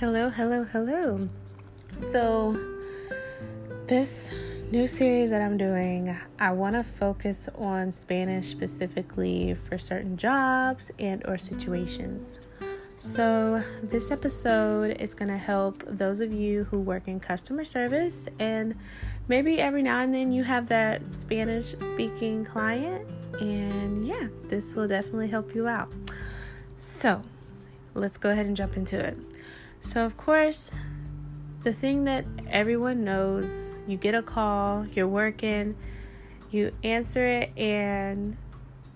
Hello, hello, hello. So, this new series that I'm doing, I want to focus on Spanish specifically for certain jobs and or situations. So, this episode is going to help those of you who work in customer service and maybe every now and then you have that Spanish speaking client and yeah, this will definitely help you out. So, let's go ahead and jump into it. So, of course, the thing that everyone knows you get a call, you're working, you answer it, and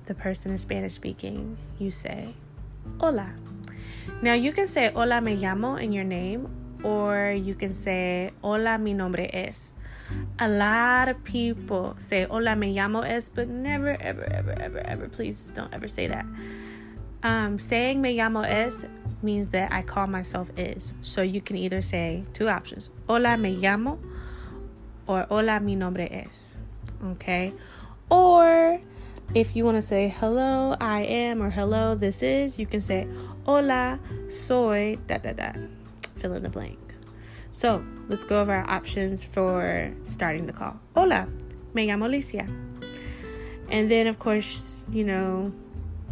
the person is Spanish speaking. You say, Hola. Now, you can say Hola, me llamo in your name, or you can say Hola, mi nombre es. A lot of people say Hola, me llamo es, but never, ever, ever, ever, ever, please don't ever say that. Um, saying me llamo es means that I call myself is. So you can either say two options Hola, me llamo, or Hola, mi nombre es. Okay? Or if you want to say hello, I am, or hello, this is, you can say Hola, soy, da da da. Fill in the blank. So let's go over our options for starting the call. Hola, me llamo Alicia. And then, of course, you know,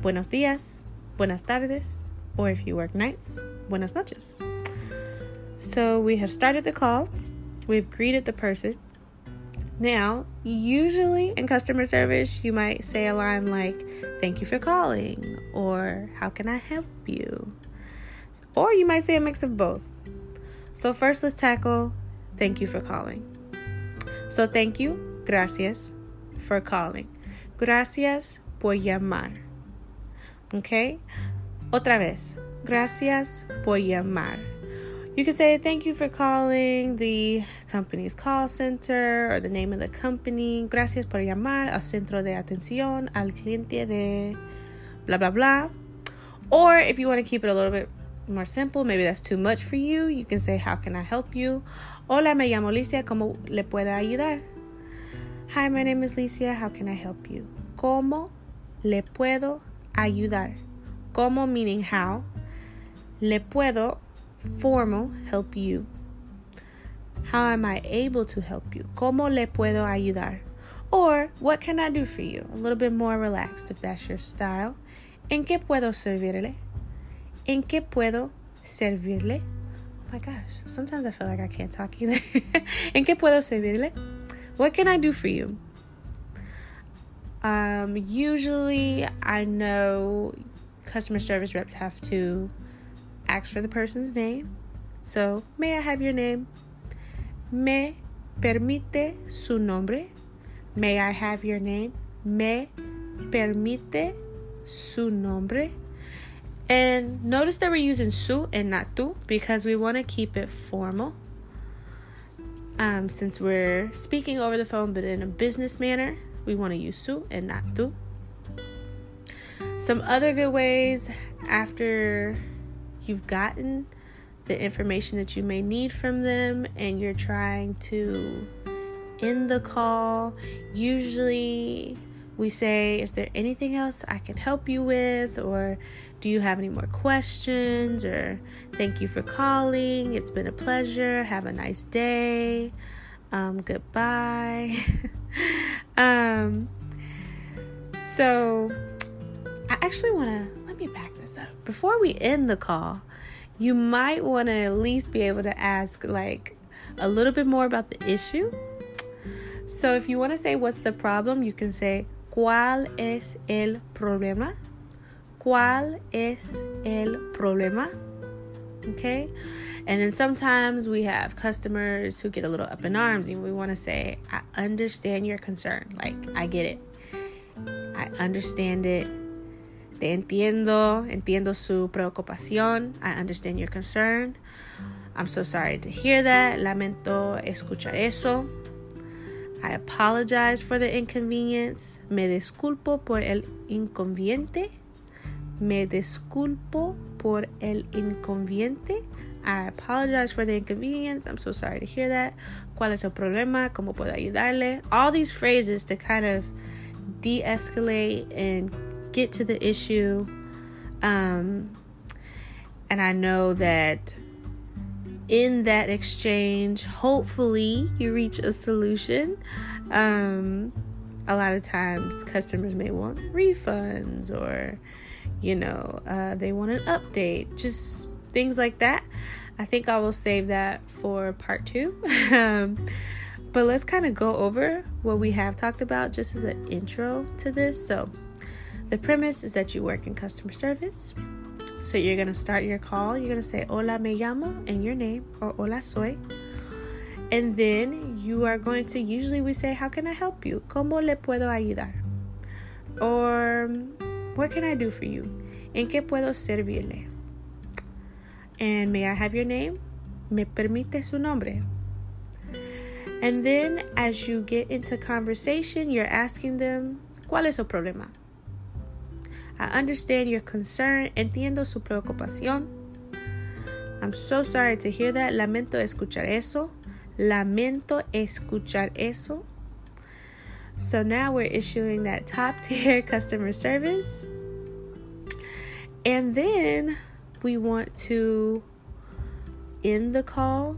buenos dias, buenas tardes, or if you work nights, buenas noches. So we have started the call, we've greeted the person. Now, usually in customer service, you might say a line like, Thank you for calling, or How can I help you? Or you might say a mix of both. So, first, let's tackle Thank you for calling. So, thank you, gracias, for calling. Gracias por llamar. Okay? Otra vez. Gracias por llamar. You can say thank you for calling the company's call center or the name of the company. Gracias por llamar al centro de atención al cliente de blah blah blah. Or if you want to keep it a little bit more simple, maybe that's too much for you, you can say how can I help you? Hola, me llamo Alicia, ¿cómo le puedo ayudar? Hi, my name is Alicia, how can I help you? ¿Cómo le puedo ayudar? Como meaning how. Le puedo, formal, help you. How am I able to help you? ¿Cómo le puedo ayudar? Or, what can I do for you? A little bit more relaxed if that's your style. ¿En qué puedo servirle? ¿En qué puedo servirle? Oh my gosh, sometimes I feel like I can't talk either. ¿En qué puedo servirle? What can I do for you? Um, usually, I know customer service reps have to ask for the person's name. So, may I have your name? Me permite su nombre? May I have your name? Me permite su nombre? And notice that we're using su and not tu because we want to keep it formal. Um, since we're speaking over the phone but in a business manner, we want to use su and not tu. Some other good ways after you've gotten the information that you may need from them and you're trying to end the call, usually we say, Is there anything else I can help you with? Or do you have any more questions? Or thank you for calling. It's been a pleasure. Have a nice day. Um, goodbye. um, so, I actually want to let me back this up. Before we end the call, you might want to at least be able to ask like a little bit more about the issue. So if you want to say what's the problem, you can say ¿Cuál es el problema? ¿Cuál es el problema? Okay? And then sometimes we have customers who get a little up in arms and we want to say, I understand your concern. Like, I get it. I understand it. Te entiendo, entiendo su preocupación. I understand your concern. I'm so sorry to hear that. Lamento escuchar eso. I apologize for the inconvenience. Me disculpo por el inconveniente. Me disculpo por el inconveniente. I apologize for the inconvenience. I'm so sorry to hear that. ¿Cuál es el problema? ¿Cómo puedo ayudarle? All these phrases to kind of de escalate and get to the issue. Um, and I know that in that exchange, hopefully, you reach a solution. Um, a lot of times, customers may want refunds or, you know, uh, they want an update, just things like that. I think I will save that for part two. um, but let's kind of go over what we have talked about just as an intro to this. So, the premise is that you work in customer service. So, you're going to start your call. You're going to say, Hola, me llamo, and your name, or Hola, soy. And then you are going to usually we say, How can I help you? ¿Cómo le puedo ayudar? Or, What can I do for you? ¿En qué puedo servirle? And may I have your name? ¿Me permite su nombre? And then as you get into conversation, you're asking them, ¿cuál es su problema? I understand your concern. Entiendo su preocupación. I'm so sorry to hear that. Lamento escuchar eso. Lamento escuchar eso. So now we're issuing that top tier customer service. And then we want to end the call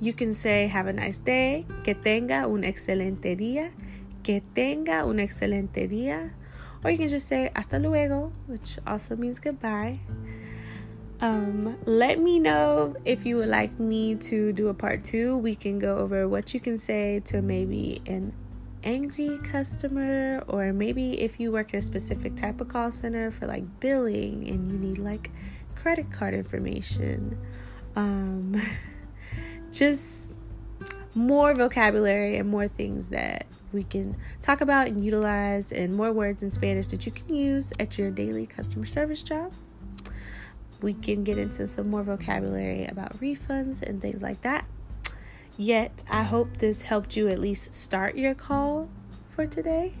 you can say, Have a nice day, que tenga un excelente día, que tenga un excelente día. Or you can just say, Hasta luego, which also means goodbye. Um, let me know if you would like me to do a part two. We can go over what you can say to maybe an angry customer, or maybe if you work at a specific type of call center for like billing and you need like credit card information. Um, just more vocabulary and more things that we can talk about and utilize, and more words in Spanish that you can use at your daily customer service job. We can get into some more vocabulary about refunds and things like that. Yet, I hope this helped you at least start your call for today.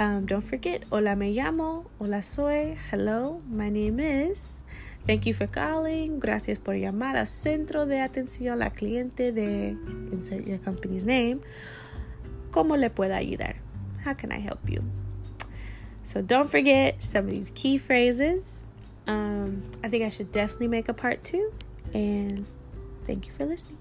Um, don't forget, hola me llamo, hola soy, hello, my name is. Thank you for calling. Gracias por llamar al centro de atención al cliente de insert your company's name. ¿Cómo le puedo ayudar? How can I help you? So don't forget some of these key phrases. Um, I think I should definitely make a part two. And thank you for listening.